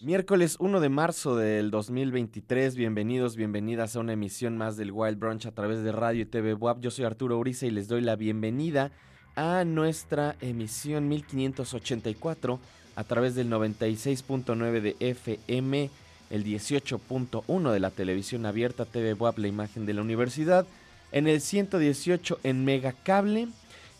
Miércoles 1 de marzo del 2023, bienvenidos, bienvenidas a una emisión más del Wild Brunch a través de Radio y TV WAP. Yo soy Arturo Uriza y les doy la bienvenida a nuestra emisión 1584 a través del 96.9 de FM, el 18.1 de la televisión abierta TV WAP, la imagen de la universidad, en el 118 en Megacable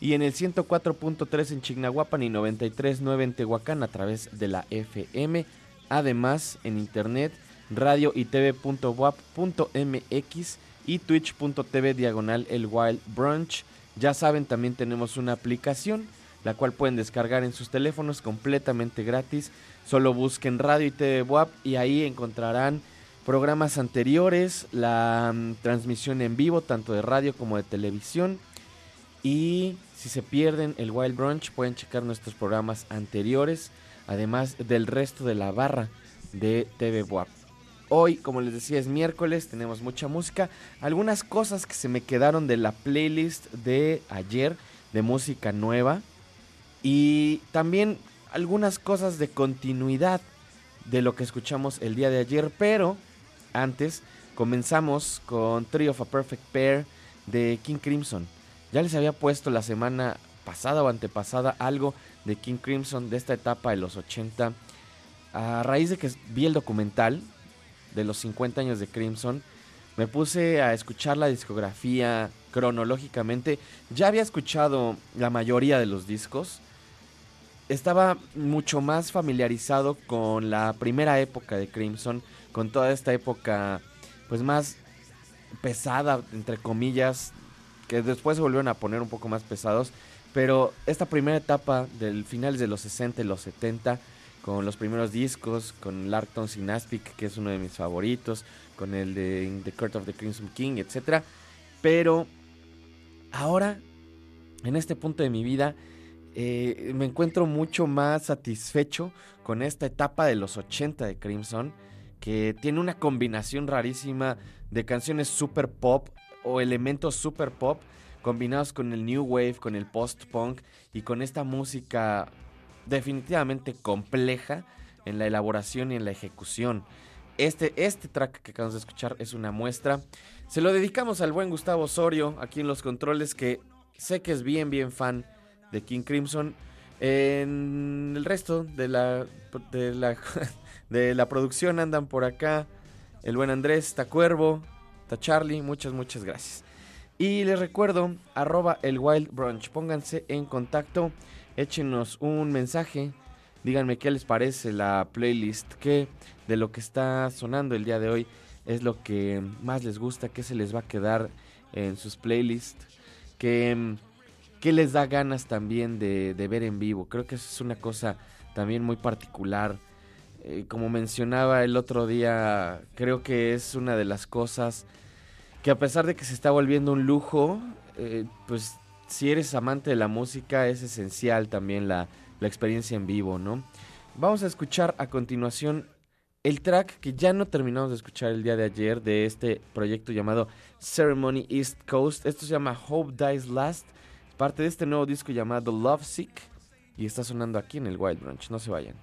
y en el 104.3 en Chignahuapan y 93.9 en Tehuacán a través de la FM. Además, en internet, radio y tv.wap.mx y twitch.tv diagonal el Wild Brunch. Ya saben, también tenemos una aplicación, la cual pueden descargar en sus teléfonos completamente gratis. Solo busquen radio y TV WAP y ahí encontrarán programas anteriores, la mm, transmisión en vivo, tanto de radio como de televisión. Y si se pierden el Wild Brunch, pueden checar nuestros programas anteriores, además del resto de la barra de TV WAP. Hoy, como les decía, es miércoles, tenemos mucha música. Algunas cosas que se me quedaron de la playlist de ayer, de música nueva. Y también algunas cosas de continuidad de lo que escuchamos el día de ayer. Pero antes, comenzamos con Three of a Perfect Pair de King Crimson. Ya les había puesto la semana pasada o antepasada algo de King Crimson de esta etapa de los 80. A raíz de que vi el documental de los 50 años de Crimson, me puse a escuchar la discografía cronológicamente. Ya había escuchado la mayoría de los discos. Estaba mucho más familiarizado con la primera época de Crimson, con toda esta época pues más pesada, entre comillas, que después se volvieron a poner un poco más pesados. Pero esta primera etapa del finales de los 60 y los 70, con los primeros discos, con Larkton Synaspic, que es uno de mis favoritos, con el de The Court of the Crimson King, etc. Pero ahora, en este punto de mi vida, eh, me encuentro mucho más satisfecho con esta etapa de los 80 de Crimson, que tiene una combinación rarísima de canciones super pop o elementos super pop combinados con el new wave, con el post-punk y con esta música definitivamente compleja en la elaboración y en la ejecución. Este, este track que acabamos de escuchar es una muestra. Se lo dedicamos al buen Gustavo Osorio aquí en los controles que sé que es bien, bien fan de King Crimson. En el resto de la, de la, de la producción andan por acá el buen Andrés Tacuervo, Charlie, muchas, muchas gracias. Y les recuerdo, arroba el Wild Brunch, pónganse en contacto, échenos un mensaje, díganme qué les parece la playlist, qué de lo que está sonando el día de hoy es lo que más les gusta, qué se les va a quedar en sus playlists, qué, qué les da ganas también de, ver en vivo. Creo que eso es una cosa también muy particular. Eh, como mencionaba el otro día, creo que es una de las cosas que a pesar de que se está volviendo un lujo, eh, pues si eres amante de la música es esencial también la, la experiencia en vivo, ¿no? Vamos a escuchar a continuación el track que ya no terminamos de escuchar el día de ayer de este proyecto llamado Ceremony East Coast. Esto se llama Hope Dies Last, parte de este nuevo disco llamado Love Sick y está sonando aquí en el Wild Branch. No se vayan.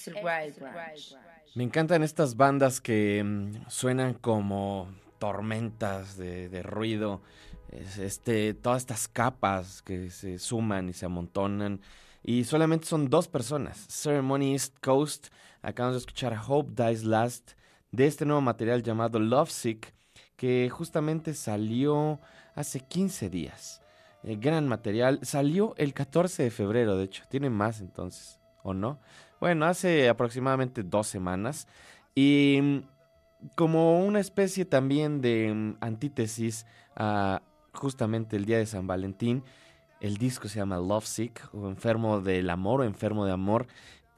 Es el Wild Branch. Me encantan estas bandas que mm, suenan como tormentas de, ruido, este, todas estas capas que se suman y se amontonan. Y solamente son dos personas. Ceremony East Coast. Acabamos de escuchar Hope Dies Last de este nuevo material llamado Lovesick, que justamente salió hace 15 días. Eh, gran material. Salió el 14 de febrero, de hecho. Tiene más entonces, ¿o no? Bueno, hace aproximadamente dos semanas. Y mm, como una especie también de mm, antítesis a justamente el día de San Valentín, el disco se llama Lovesick, o Enfermo del Amor, o Enfermo de Amor,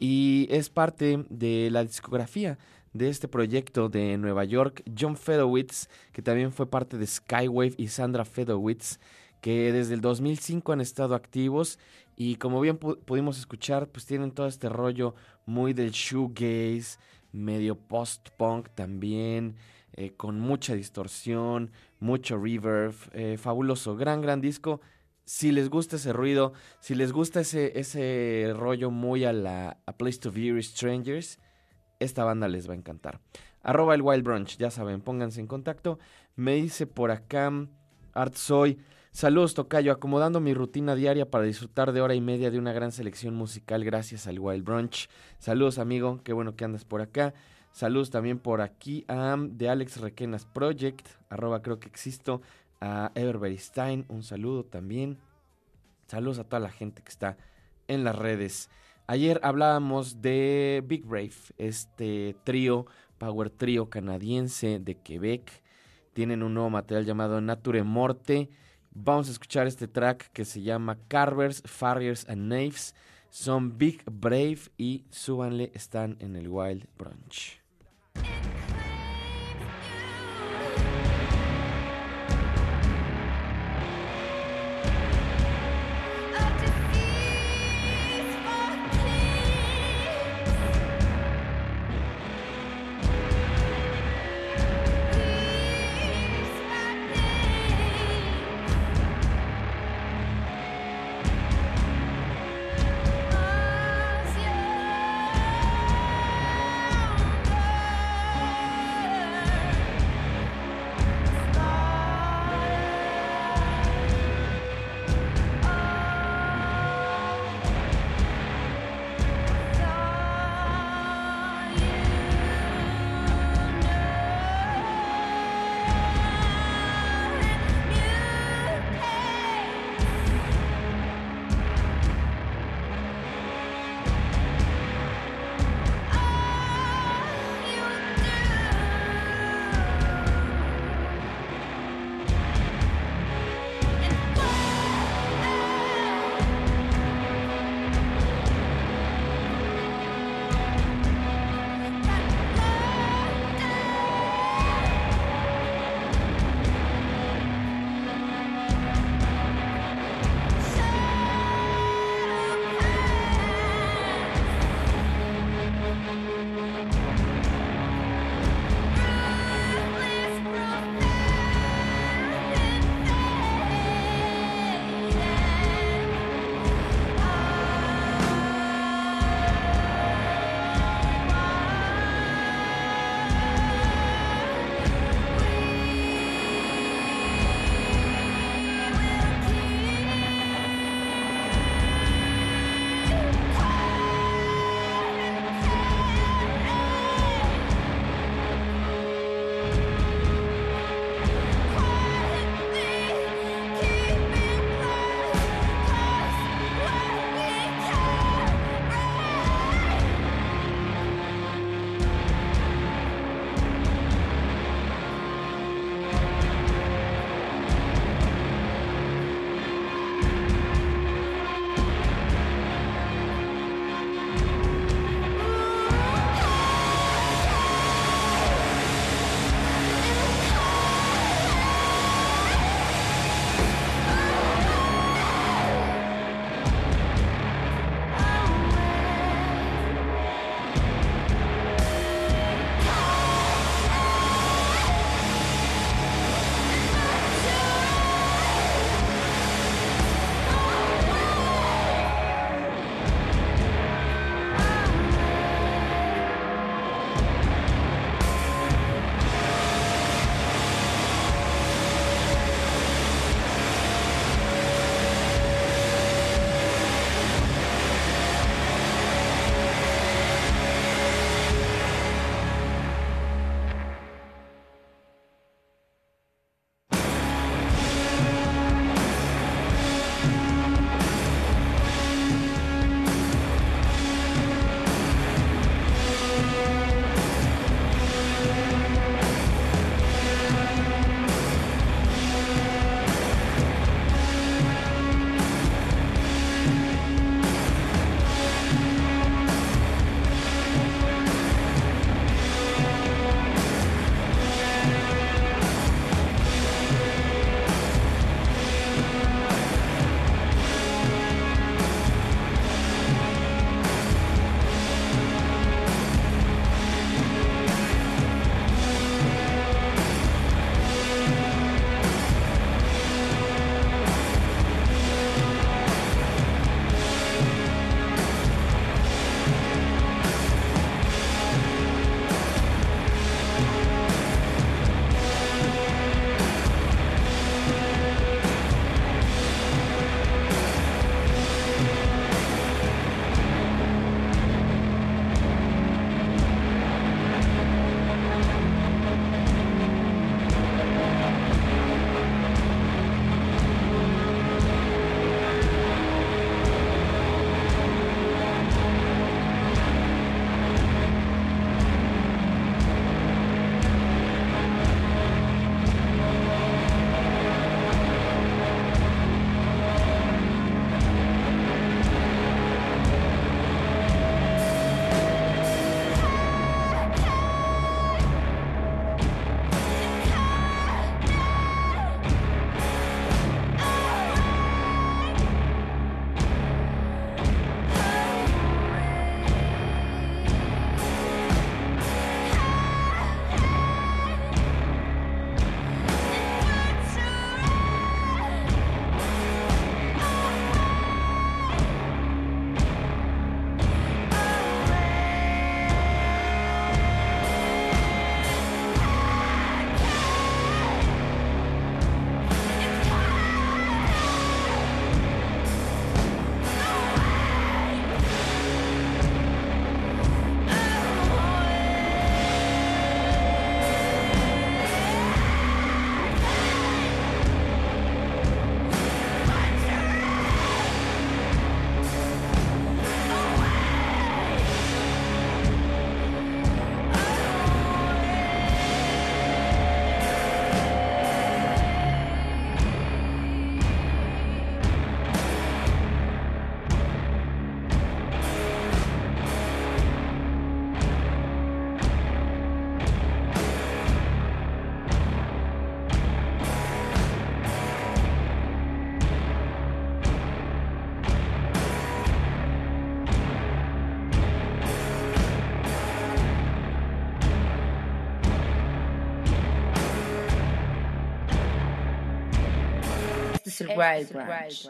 y es parte de la discografía de este proyecto de Nueva York, John Fedowitz, que también fue parte de Skywave, y Sandra Fedowitz, que desde el 2005 han estado activos y como bien pudimos escuchar, pues tienen todo este rollo muy del shoegaze, medio post-punk también, eh, con mucha distorsión, mucho reverb, eh, fabuloso, gran, gran disco. Si les gusta ese ruido, si les gusta ese, ese rollo muy a la a Place to View Strangers, esta banda les va a encantar. Arroba el Wild Brunch, ya saben, pónganse en contacto. Me dice por acá, Art Soy. Saludos, Tocayo, acomodando mi rutina diaria para disfrutar de hora y media de una gran selección musical gracias al Wild Brunch. Saludos, amigo, qué bueno que andas por acá. Saludos también por aquí a de Alex Requenas Project, arroba creo que existo, a Everberry Stein, un saludo también. Saludos a toda la gente que está en las redes. Ayer hablábamos de Big Brave, este trío, power trío canadiense de Quebec. Tienen un nuevo material llamado Nature Morte. Vamos a escuchar este track que se llama Carvers, Farriers and Knaves. Son Big Brave y súbanle, están en el Wild Brunch. right, right.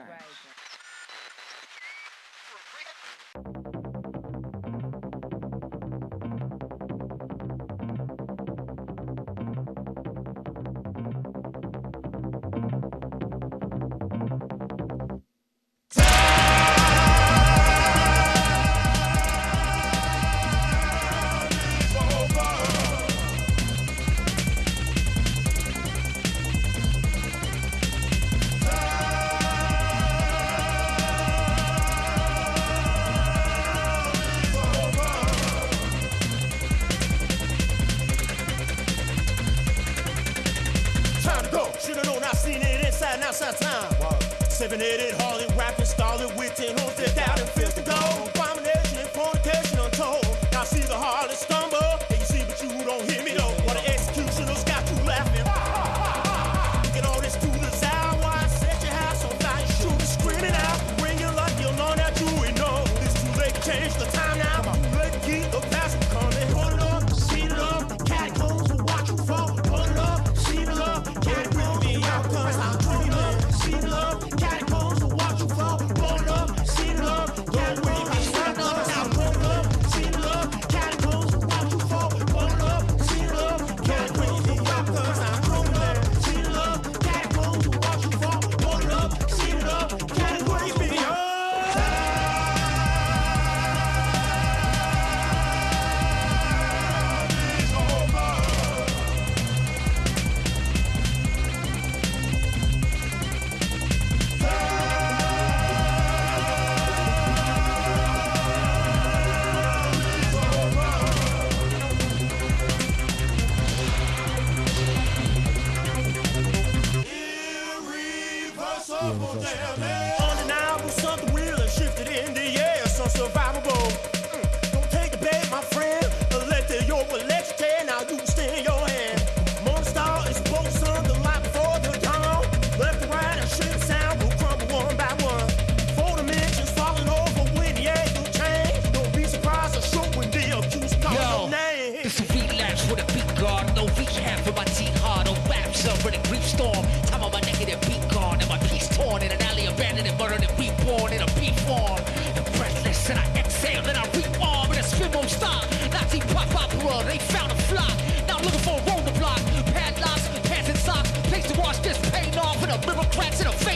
El Wild Branch.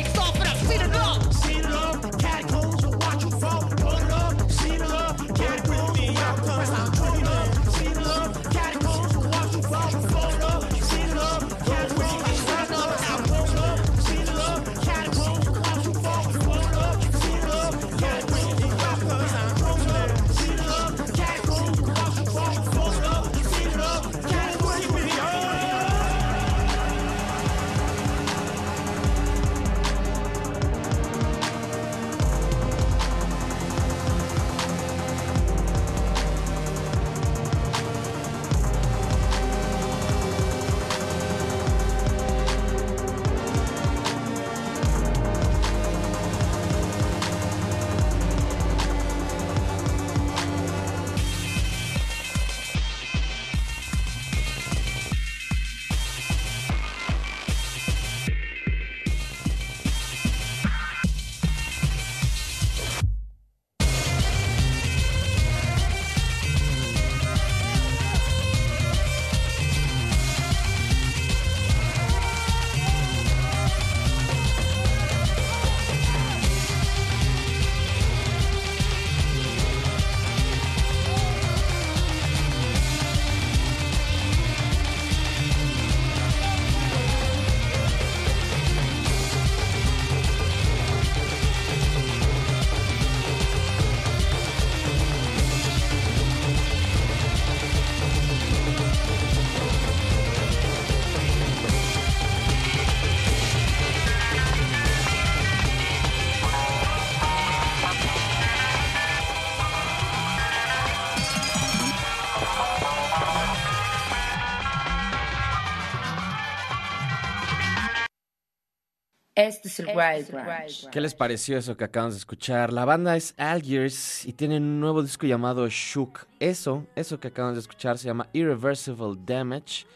Este es el este Wild Branch. ¿Qué les pareció eso que acabamos de escuchar? La banda es Algiers y tienen un nuevo disco llamado Shook. Eso, eso que acabamos de escuchar se llama Irreversible Damage.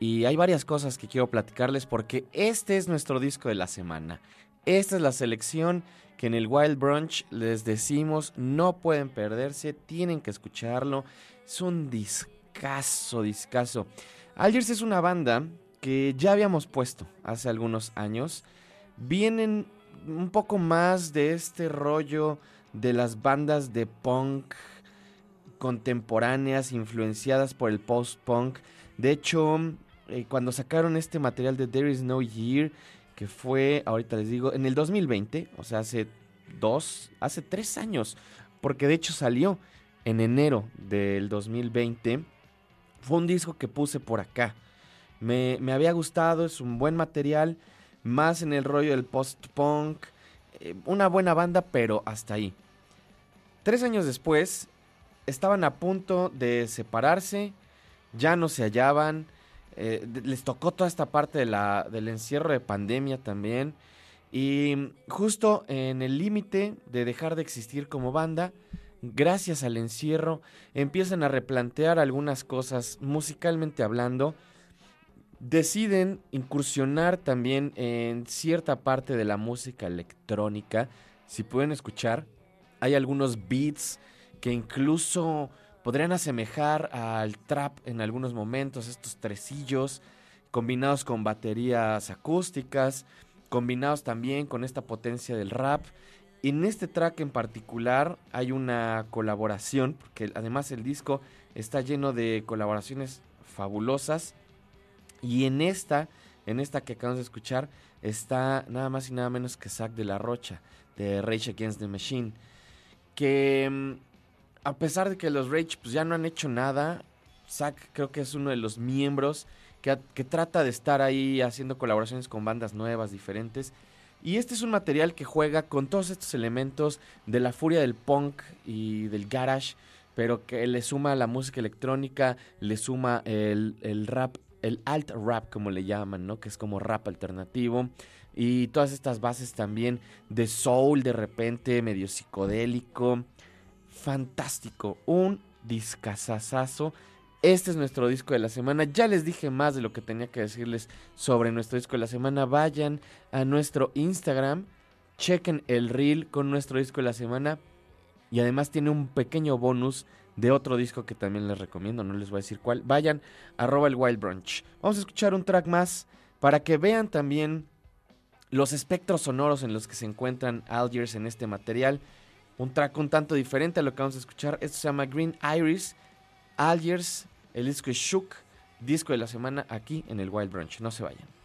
Y hay varias cosas que quiero platicarles porque este es nuestro disco de la semana. Esta es la selección que en el Wild Brunch les decimos no pueden perderse, tienen que escucharlo. Es un discazo, discazo. Algiers es una banda que ya habíamos puesto hace algunos años. Vienen un poco más de este rollo de las bandas de punk contemporáneas influenciadas por el post-punk. De hecho, eh, cuando sacaron este material de There Is No Year, que fue, ahorita les digo, en el 2020, o sea, hace dos, hace tres años, porque de hecho salió en enero del 2020, fue un disco que puse por acá. Me, me había gustado, es un buen material, más en el rollo del post-punk, eh, una buena banda, pero hasta ahí. Tres años después, estaban a punto de separarse, ya no se hallaban, eh, les tocó toda esta parte de la, del encierro de pandemia también. Y justo en el límite de dejar de existir como banda, gracias al encierro, empiezan a replantear algunas cosas musicalmente hablando. Deciden incursionar también en cierta parte de la música electrónica. Si pueden escuchar, hay algunos beats que incluso podrían asemejar al trap en algunos momentos, estos tresillos combinados con baterías acústicas, combinados también con esta potencia del rap. En este track en particular hay una colaboración, porque además el disco está lleno de colaboraciones fabulosas. Y en esta, en esta que acabamos de escuchar, está nada más y nada menos que Zack de la Rocha, de Rage Against the Machine. Que mm, a pesar de que los Rage pues, ya no han hecho nada, Zack creo que es uno de los miembros que, que, trata de estar ahí haciendo colaboraciones con bandas nuevas, diferentes. Y este es un material que juega con todos estos elementos de la furia del punk y del garage, pero que le suma la música electrónica, le suma el, el rap, el alt rap como le llaman, ¿no? Que es como rap alternativo. Y todas estas bases también de soul de repente, medio psicodélico fantástico, un discazazazo. Este es nuestro disco de la semana. Ya les dije más de lo que tenía que decirles sobre nuestro disco de la semana. Vayan a nuestro Instagram, chequen el reel con nuestro disco de la semana. Y además tiene un pequeño bonus de otro disco que también les recomiendo, no les voy a decir cuál. Vayan, arroba el Wild Brunch. Vamos a escuchar un track más para que vean también los espectros sonoros en los que se encuentran Algiers en este material un track un tanto diferente a lo que vamos a escuchar. Esto se llama Green Iris, Algiers, el disco es Shook, disco de la semana aquí en el Wild Brunch. No se vayan.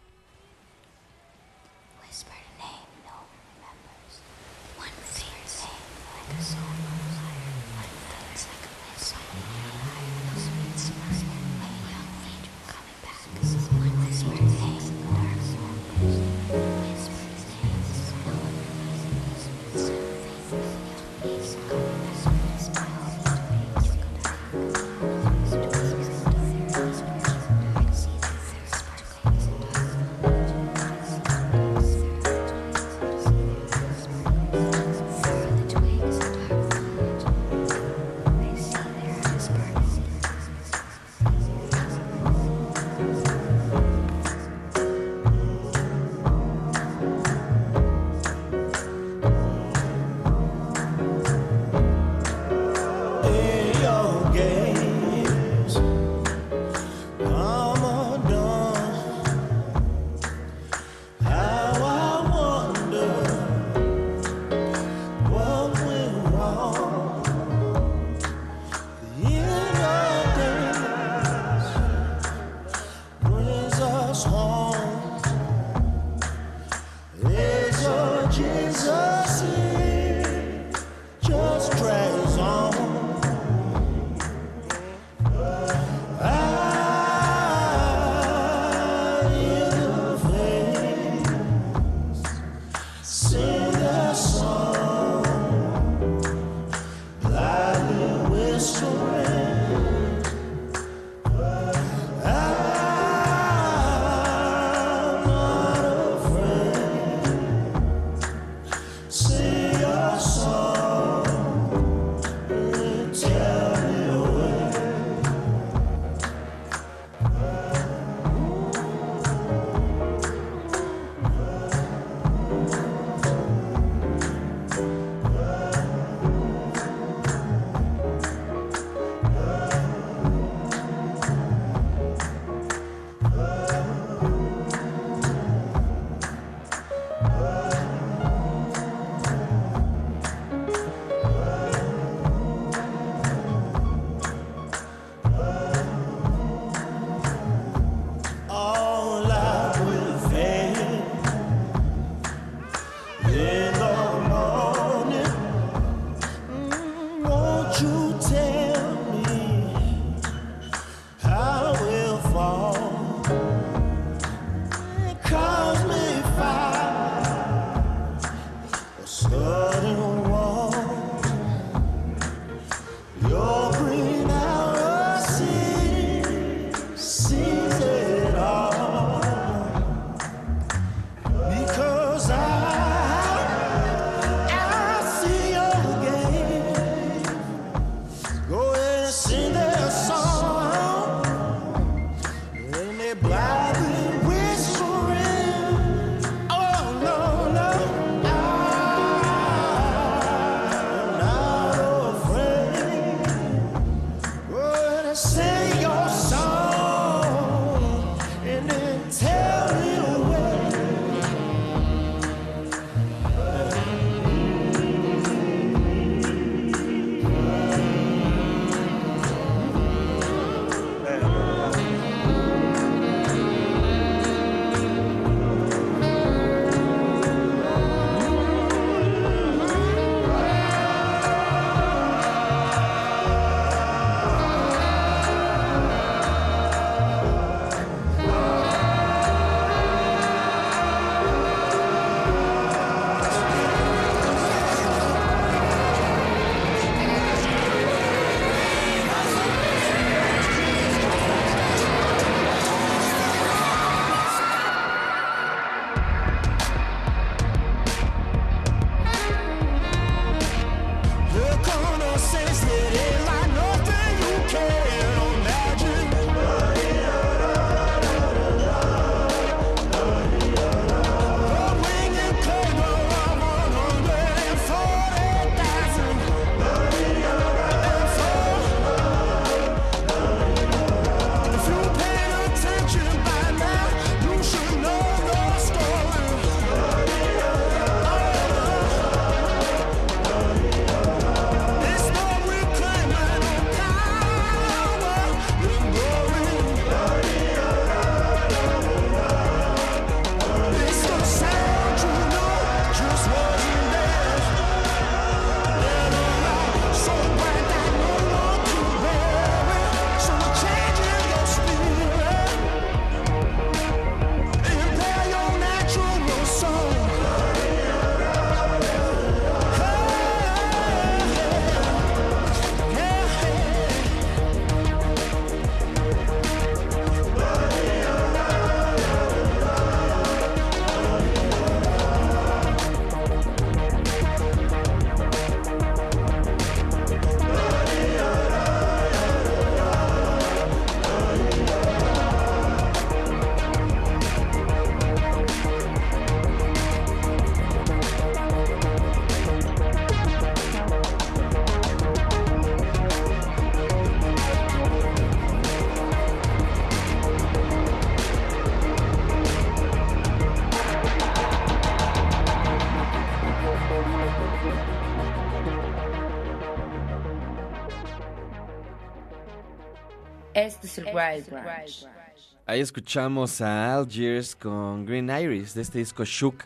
Ahí escuchamos a Algiers con Green Iris de este disco Shook.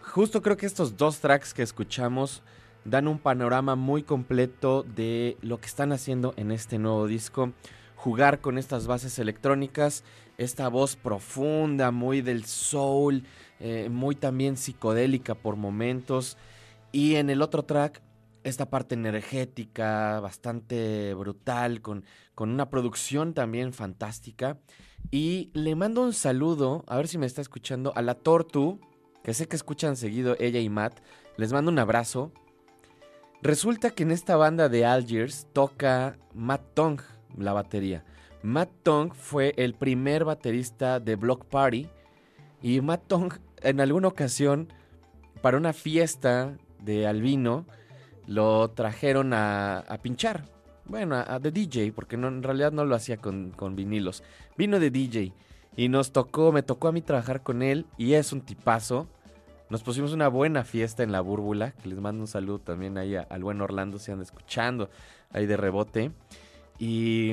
Justo creo que estos dos tracks que escuchamos dan un panorama muy completo de lo que están haciendo en este nuevo disco. Jugar con estas bases electrónicas, esta voz profunda, muy del soul, eh, muy también psicodélica por momentos. Y en el otro track, esta parte energética, bastante brutal, con, con una producción también fantástica. Y le mando un saludo, a ver si me está escuchando, a la Tortu, que sé que escuchan seguido ella y Matt. Les mando un abrazo. Resulta que en esta banda de Algiers toca Matt Tong, la batería. Matt Tong fue el primer baterista de Block Party. Y Matt Tong, en alguna ocasión, para una fiesta de Albino, lo trajeron a, pinchar. Bueno, a, de DJ, porque no, en realidad no lo hacía con, con vinilos. Vino de DJ y nos tocó, me tocó a mí trabajar con él y es un tipazo. Nos pusimos una buena fiesta en la búrbula, que les mando un saludo también ahí al buen Orlando, se anda escuchando ahí de rebote. Y,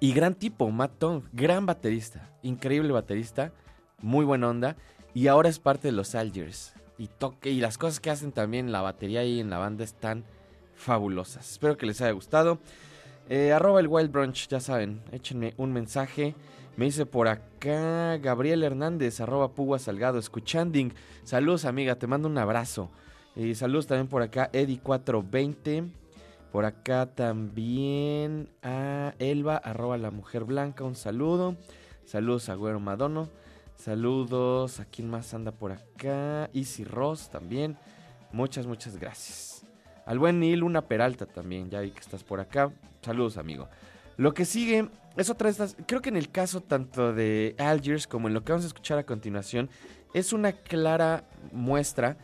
y gran tipo, Matt Tong, gran baterista, increíble baterista, muy buena onda. Y ahora es parte de los Algiers. Y toque, y las cosas que hacen también la batería ahí en la banda están fabulosas. Espero que les haya gustado. Eh, arroba el Wild Brunch, ya saben, échenme un mensaje. Me dice por acá Gabriel Hernández, arroba Pugua Salgado, escuchanding. Saludos amiga, te mando un abrazo. Y saludos también por acá Eddie420. Por acá también a Elba, arroba la mujer blanca, un saludo. Saludos a Güero Madono. Saludos a quien más anda por acá. Easy Ross también. Muchas, muchas gracias. Al buen Neil Una Peralta también, ya vi que estás por acá. Saludos, amigo. Lo que sigue es otra de estas. Creo que en el caso tanto de Algiers como en lo que vamos a escuchar a continuación, es una clara muestra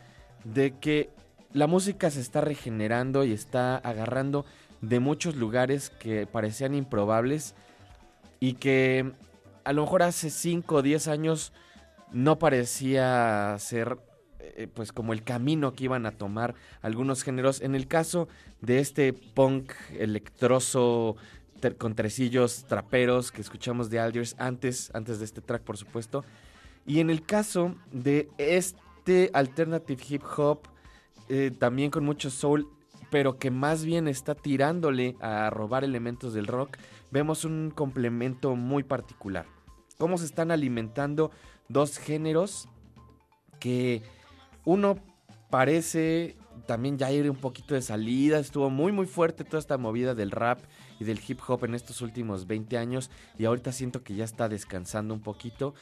de que la música se está regenerando y está agarrando de muchos lugares que parecían improbables y que a lo mejor hace 5 o 10 años no parecía ser eh, pues como el camino que iban a tomar algunos géneros. En el caso de este punk electroso con tresillos traperos que escuchamos de Alders antes, antes de este track por supuesto. Y en el caso de este alternative hip hop, eh, también con mucho soul, pero que más bien está tirándole a robar elementos del rock, vemos un complemento muy particular. Cómo se están alimentando dos géneros que uno parece también ya ir un poquito de salida, estuvo muy muy fuerte toda esta movida del rap y del hip hop en estos últimos 20 años y ahorita siento que ya está descansando un poquito.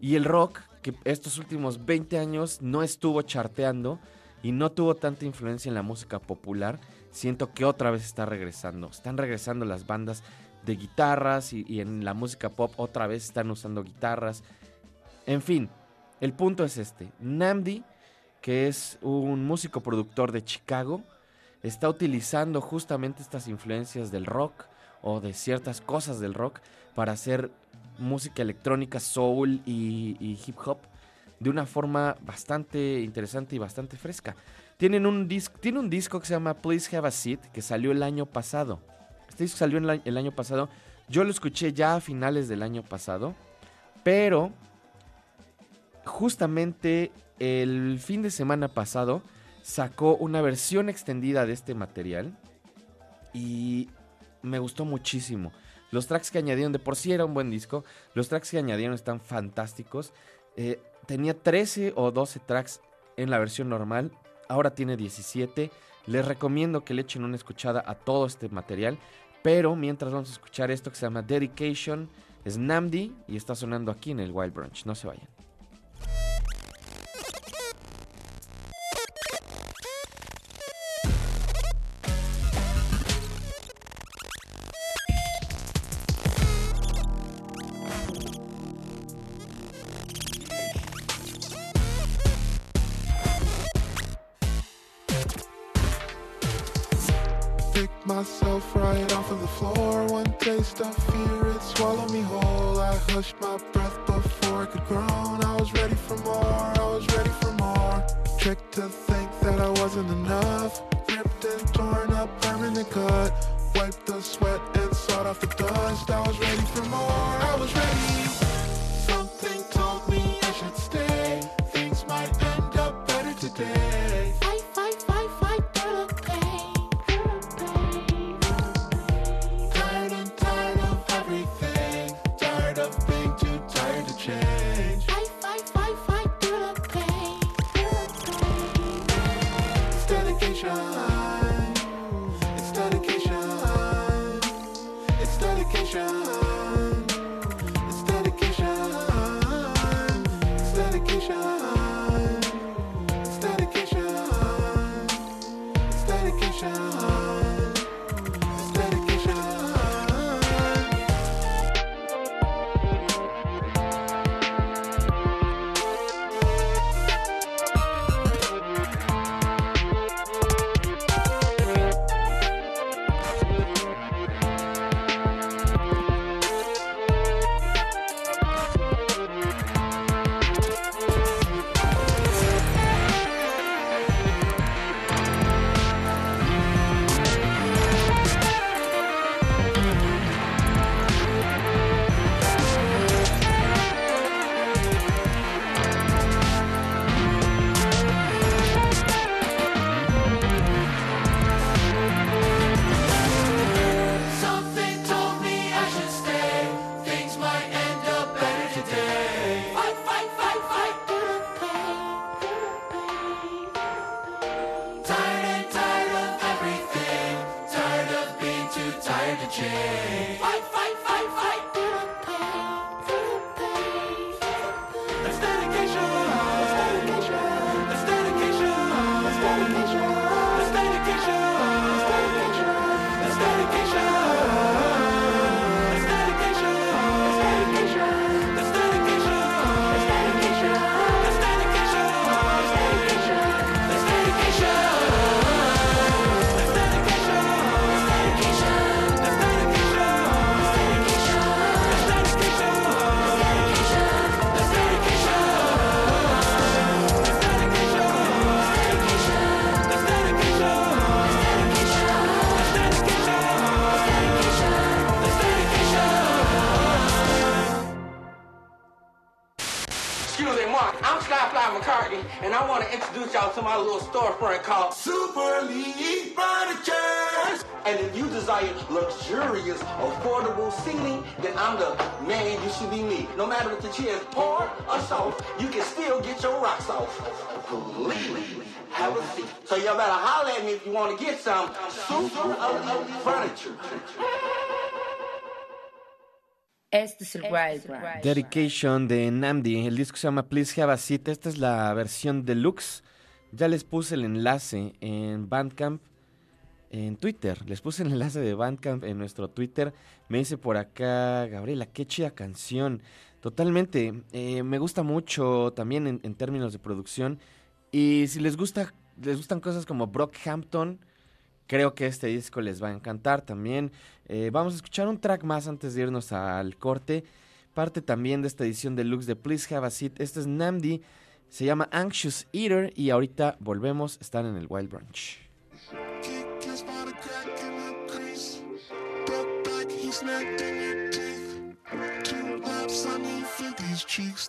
Y el rock, que estos últimos 20 años no estuvo charteando y no tuvo tanta influencia en la música popular, siento que otra vez está regresando. Están regresando las bandas de guitarras y, en la música pop otra vez están usando guitarras. En fin, el punto es este. Namdi que es un músico productor de Chicago, está utilizando justamente estas influencias del rock o de ciertas cosas del rock para hacer música electrónica, soul y, hip hop de una forma bastante interesante y bastante fresca. Tienen un tiene un disco que se llama Please Have a Seat que salió el año pasado. Este disco salió el año pasado. Yo lo escuché ya a finales del año pasado, pero justamente el fin de semana pasado sacó una versión extendida de este material y me gustó muchísimo. Los tracks que añadieron, de por sí era un buen disco, los tracks que añadieron están fantásticos. Eh, tenía 13 o 12 tracks en la versión normal, ahora tiene 17. Les recomiendo que le echen una escuchada a todo este material, pero mientras vamos a escuchar esto que se llama Dedication, es Namdi y está sonando aquí en el Wild Brunch, no se vayan. Este es el Wild Branch. Dedication de Namdi. El disco se llama Please Have a Seat. Esta es la versión deluxe. Ya les puse el enlace en Bandcamp, en Twitter. Les puse el enlace de Bandcamp en nuestro Twitter. Me dice por acá, Gabriela, qué chida canción. Totalmente. Eh, me gusta mucho también en, en términos de producción. Y si les gusta, les gustan cosas como Brockhampton, creo que este disco les va a encantar también. Eh, vamos a escuchar un track más antes de irnos al corte. Parte también de esta edición deluxe de Please Have a Seat. Este es Namdi. Se llama Anxious Eater. Y ahorita volvemos. Están en el Wild Brunch. cheeks,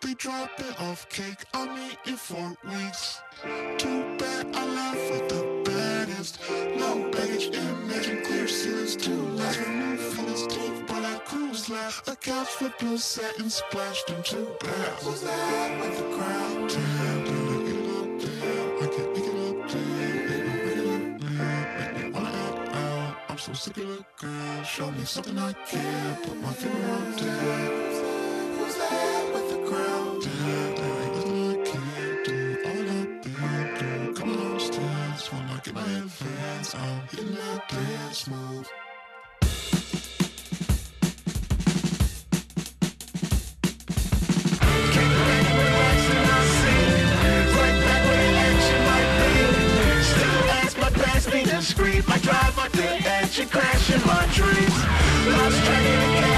baddest. No baggage in making clear ceilings too last. For new feelings deep, but I cruise last. A couch for blue satin splashed into glass. Who's that with the crowd? Damn, damn, get it up, damn. I can't make it up, damn. Make me make it up, damn. Make me wanna act out. I'm so sick of the girl. Show me something I can. Put my finger up, damn. Who's that with the I'm hitting that dance move. Discreet, my drive the edge and crashing my dreams. Lost track of the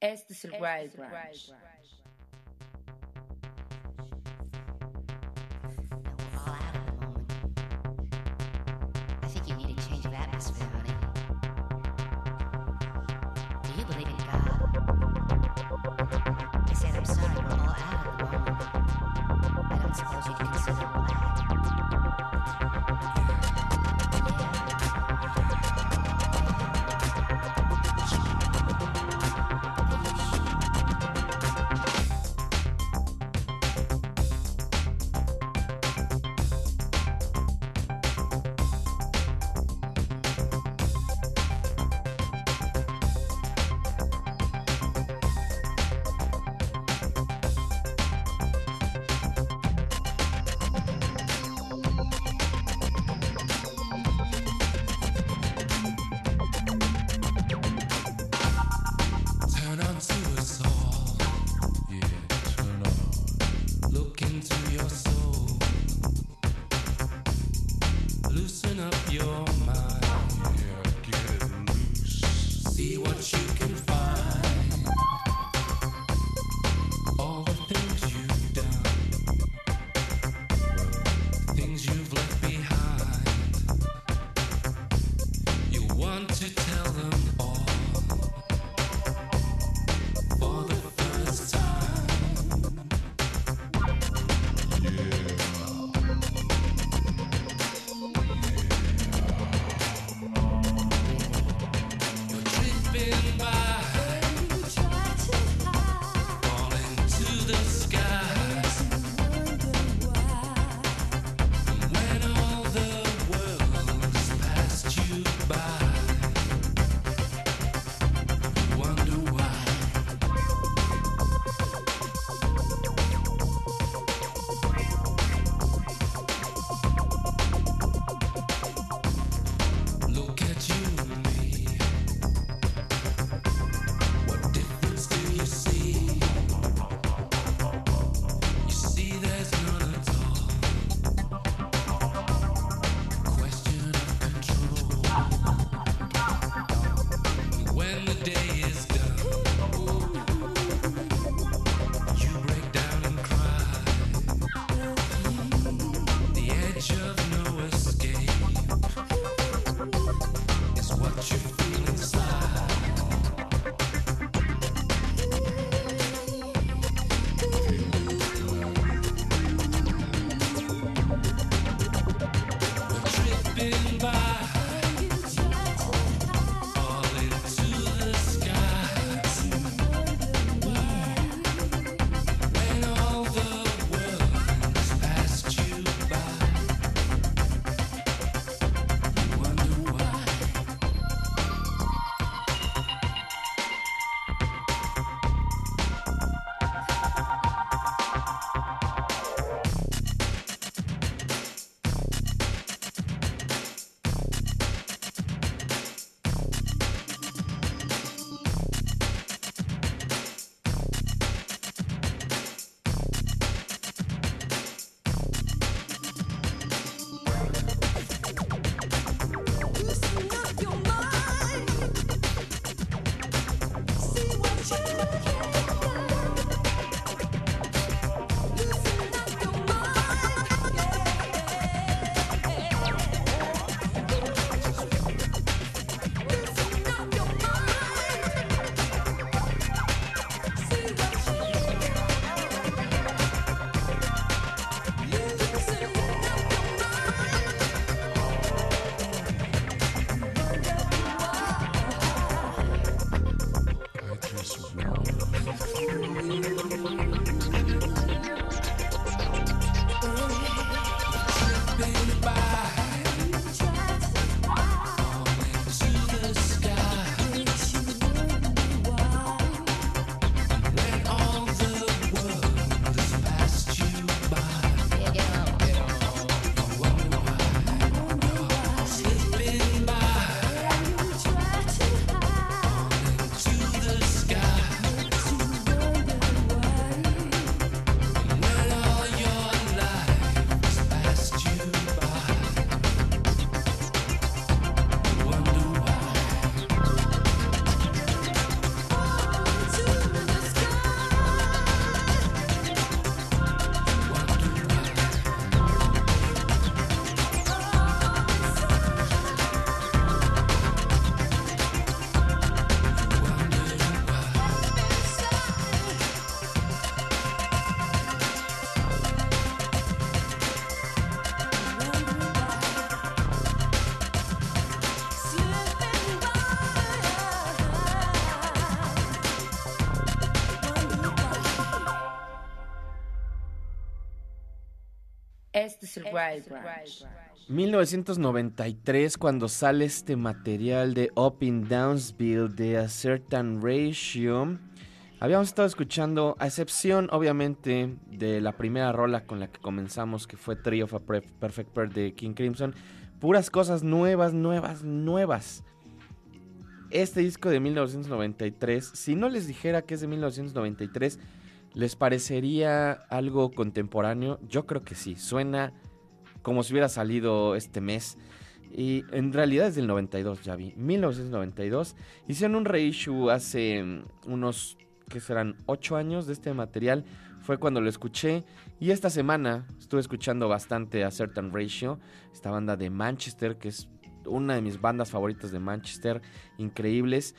Este es el Wild Branch. Este es el Wild Branch. 1993 cuando sale este material de Up in Downsville de A Certain Ratio. Habíamos estado escuchando, a excepción obviamente de la primera rola con la que comenzamos, que fue Tree of a Perfect Pair de King Crimson, puras cosas nuevas, nuevas, nuevas. Este disco de 1993, si no les dijera que es de 1993, ¿les parecería algo contemporáneo? Yo creo que sí, suena como si hubiera salido este mes. Y en realidad es del 92, ya vi. 1992. Hicieron un reissue hace mm, unos que serán 8 años de este material. Fue cuando lo escuché. Y esta semana estuve escuchando bastante a Certain Ratio, esta banda de Manchester, que es una de mis bandas favoritas de Manchester, increíbles.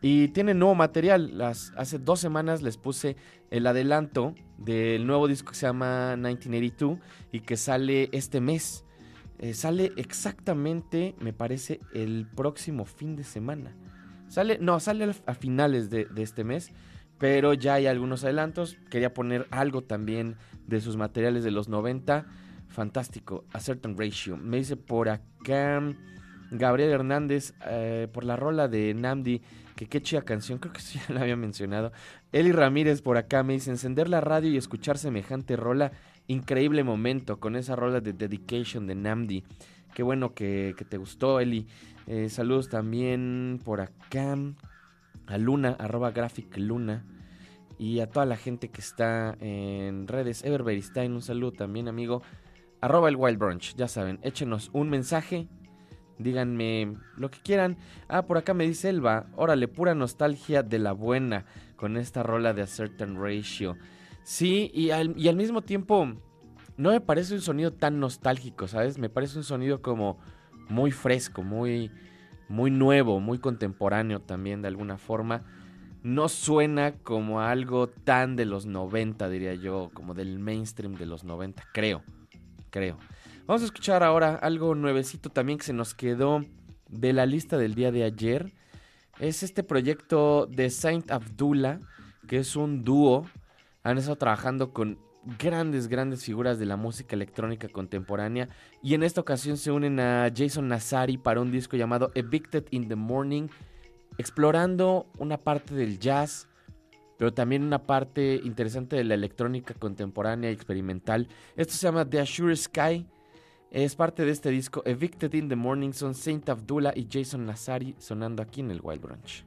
Y tienen nuevo material. Hace dos semanas les puse el adelanto del nuevo disco que se llama 1982 y que sale este mes. Eh, sale exactamente, me parece, el próximo fin de semana. Sale, no, sale a finales de, de este mes pero ya hay algunos adelantos. Quería poner algo también de sus materiales de los 90. Fantástico, A Certain Ratio. Me dice por acá Gabriel Hernández eh, por la rola de Namdi. Que qué chida canción, creo que sí ya la había mencionado. Eli Ramírez por acá me dice encender la radio y escuchar semejante rola. Increíble momento con esa rola de Dedication de Namdi. Qué bueno que, te gustó, Eli. Eh, saludos también por acá a Luna, arroba Graphic Luna, y a toda la gente que está en redes. Everberistain, un saludo también, amigo. Arroba el Wild Brunch, ya saben, échenos un mensaje, díganme lo que quieran. Ah, por acá me dice Elba, órale, pura nostalgia de la buena con esta rola de A Certain Ratio. Sí, y al, y al mismo tiempo, no me parece un sonido tan nostálgico, ¿sabes? Me parece un sonido como muy fresco, muy muy nuevo, muy contemporáneo también de alguna forma. No suena como algo tan de los 90, diría yo, como del mainstream de los 90, creo, creo. Vamos a escuchar ahora algo nuevecito también que se nos quedó de la lista del día de ayer. Es este proyecto de Saint Abdullah, que es un dúo. Han estado trabajando con grandes, grandes figuras de la música electrónica contemporánea y en esta ocasión se unen a Jason Nazari para un disco llamado Evicted in the Morning, explorando una parte del jazz, pero también una parte interesante de la electrónica contemporánea y experimental. Esto se llama The Azure Sky. Es parte de este disco Evicted in the Morning. Son Saint Abdullah y Jason Nazari sonando aquí en el Wild Brunch.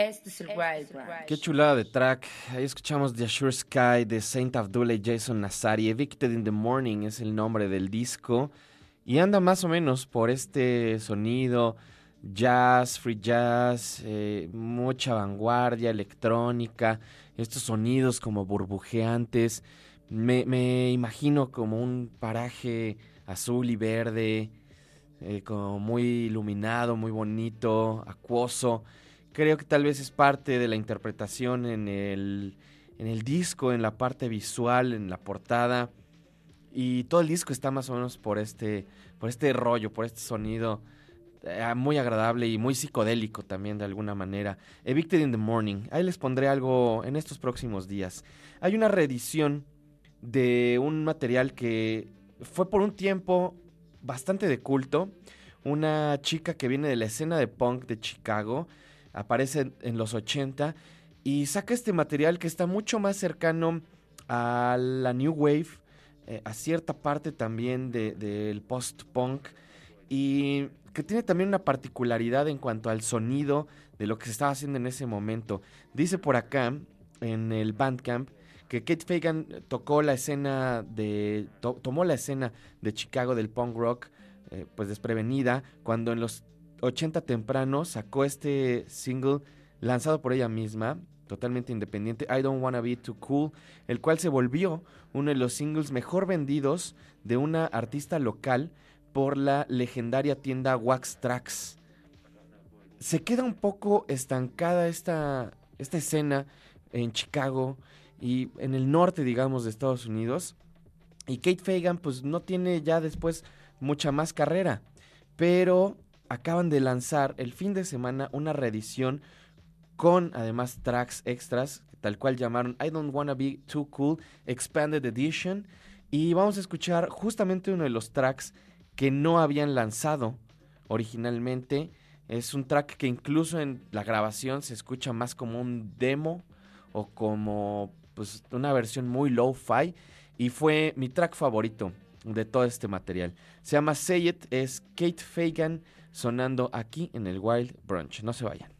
Este es el Wild Branch. Qué chulada de track. Ahí escuchamos The Sure Sky de Saint Abdullah y Jason Nazari. Evicted in the Morning es el nombre del disco. Y anda más o menos por este sonido, jazz, free jazz, eh, mucha vanguardia, electrónica, estos sonidos como burbujeantes. Me, me imagino como un paraje azul y verde, eh, como muy iluminado, muy bonito, acuoso. Creo que tal vez es parte de la interpretación en el, en el disco, en la parte visual, en la portada. Y todo el disco está más o menos por este, por este rollo, por este sonido eh, muy agradable y muy psicodélico también de alguna manera. Evicted in the Morning. Ahí les pondré algo en estos próximos días. Hay una reedición de un material que fue por un tiempo bastante de culto. Una chica que viene de la escena de punk de Chicago aparece en los 80 y saca este material que está mucho más cercano a la New Wave, eh, a cierta parte también del de, post-punk y que tiene también una particularidad en cuanto al sonido de lo que se estaba haciendo en ese momento. Dice por acá, en el Bandcamp, que Kate Fagan tocó la escena de. tomó la escena de Chicago del punk rock, eh, pues desprevenida, cuando en los 80 temprano sacó este single lanzado por ella misma, totalmente independiente, I Don't Wanna Be Too Cool, el cual se volvió uno de los singles mejor vendidos de una artista local por la legendaria tienda Wax Tracks. Se queda un poco estancada esta, esta escena en Chicago y en el norte, digamos, de Estados Unidos. Y Kate Fagan, pues no tiene ya después mucha más carrera. Pero acaban de lanzar el fin de semana una reedición con además tracks extras, tal cual llamaron I Don't Wanna Be Too Cool Expanded Edition. Y vamos a escuchar justamente uno de los tracks que no habían lanzado originalmente. Es un track que incluso en la grabación se escucha más como un demo o como pues, una versión muy low-fi. Y fue mi track favorito de todo este material. Se llama Say It, es Kate Fagan sonando aquí en el Wild Brunch. No se vayan.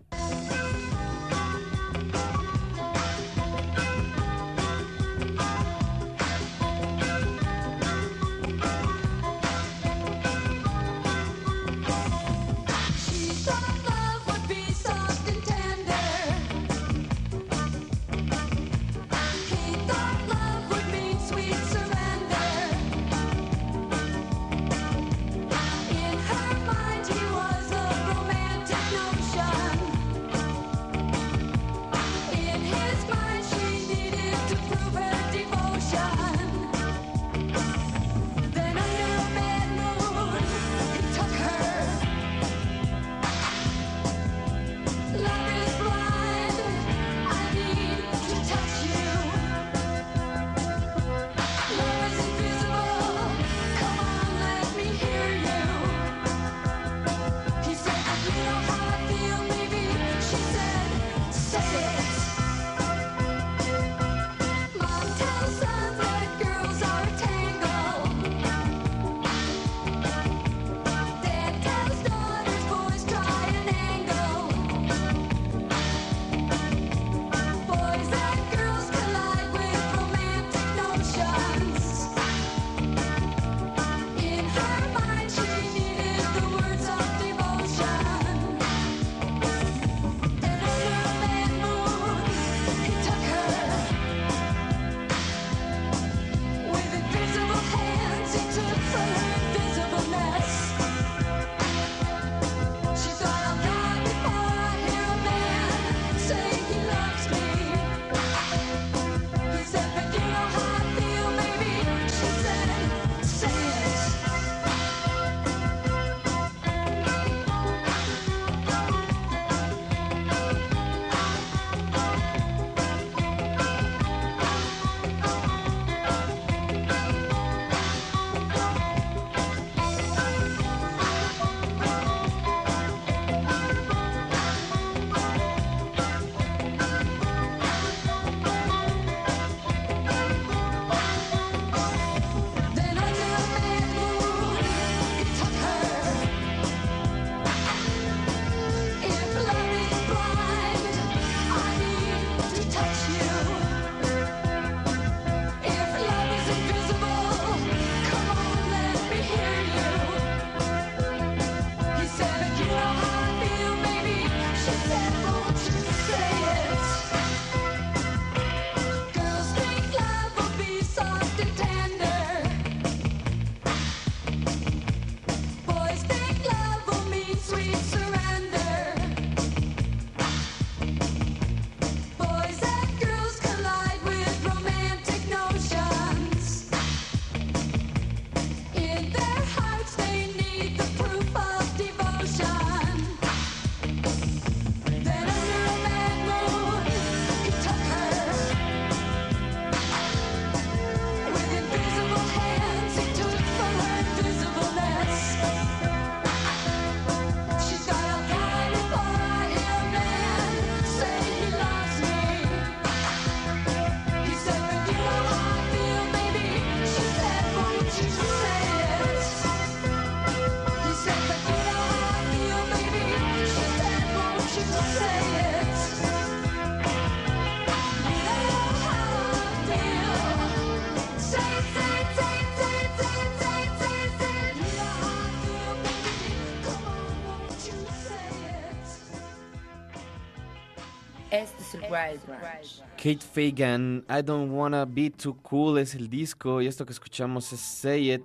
Kate Fagan, I Don't Wanna Be Too Cool es el disco y esto que escuchamos es Say It,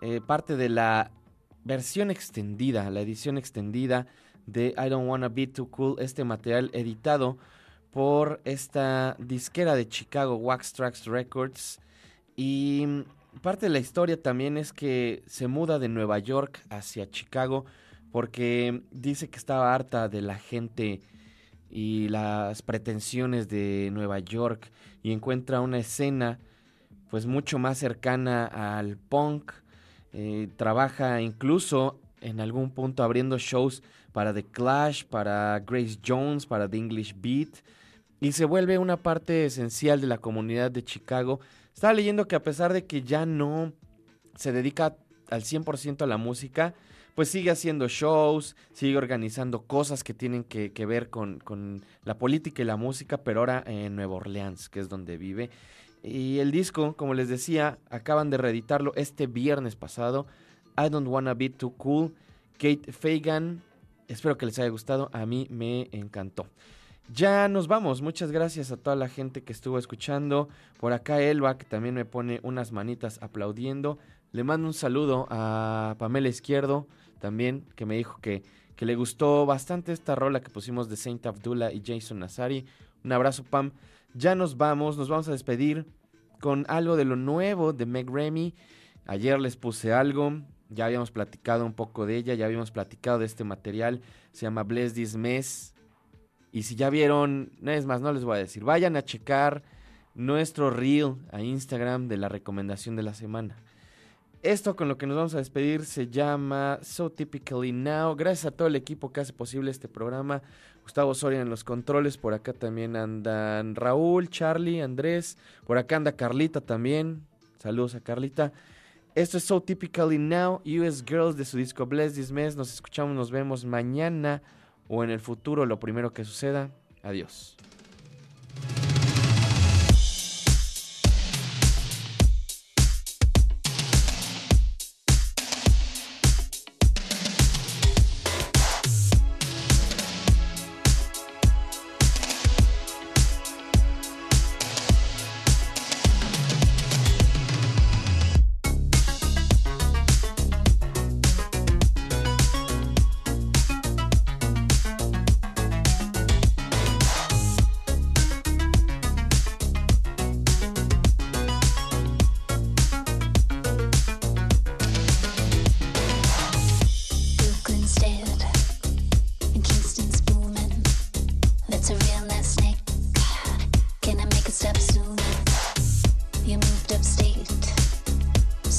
eh, parte de la versión extendida, la edición extendida de I Don't Wanna Be Too Cool, este material editado por esta disquera de Chicago, Wax Tracks Records. Y parte de la historia también es que se muda de Nueva York hacia Chicago porque dice que estaba harta de la gente y las pretensiones de Nueva York y encuentra una escena pues mucho más cercana al punk. Eh, trabaja incluso en algún punto abriendo shows para The Clash, para Grace Jones, para The English Beat y se vuelve una parte esencial de la comunidad de Chicago. Estaba leyendo que a pesar de que ya no se dedica al 100% a la música, pues sigue haciendo shows, sigue organizando cosas que tienen que, ver con, con, la política y la música, pero ahora en Nueva Orleans, que es donde vive. Y el disco, como les decía, acaban de reeditarlo este viernes pasado. I Don't Wanna Be Too Cool. Kate Fagan. Espero que les haya gustado. A mí me encantó. Ya nos vamos. Muchas gracias a toda la gente que estuvo escuchando. Por acá Elba, que también me pone unas manitas aplaudiendo. Le mando un saludo a Pamela Izquierdo, también, que me dijo que, que le gustó bastante esta rola que pusimos de Saint Abdullah y Jason Nazari. Un abrazo, Pam. Ya nos vamos, nos vamos a despedir con algo de lo nuevo de Meg Remy. Ayer les puse algo, ya habíamos platicado un poco de ella, ya habíamos platicado de este material. Se llama Bless This Mess. Y si ya vieron, no es más, no les voy a decir. Vayan a checar nuestro reel a Instagram de la recomendación de la semana. Esto con lo que nos vamos a despedir se llama So Typically Now. Gracias a todo el equipo que hace posible este programa. Gustavo Soria en los controles. Por acá también andan Raúl, Charlie, Andrés. Por acá anda Carlita también. Saludos a Carlita. Esto es So Typically Now. US Girls de su disco Bless This Mess. Nos escuchamos, nos vemos mañana o en el futuro, lo primero que suceda. Adiós.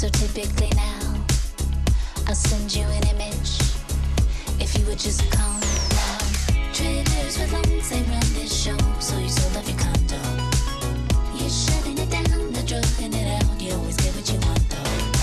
So typically now I'll send you an image. If you would just calm down. Traders with loans, they run this show, so you sold off your condo. You're shutting it down, they're drawing it out. You always get what you want though.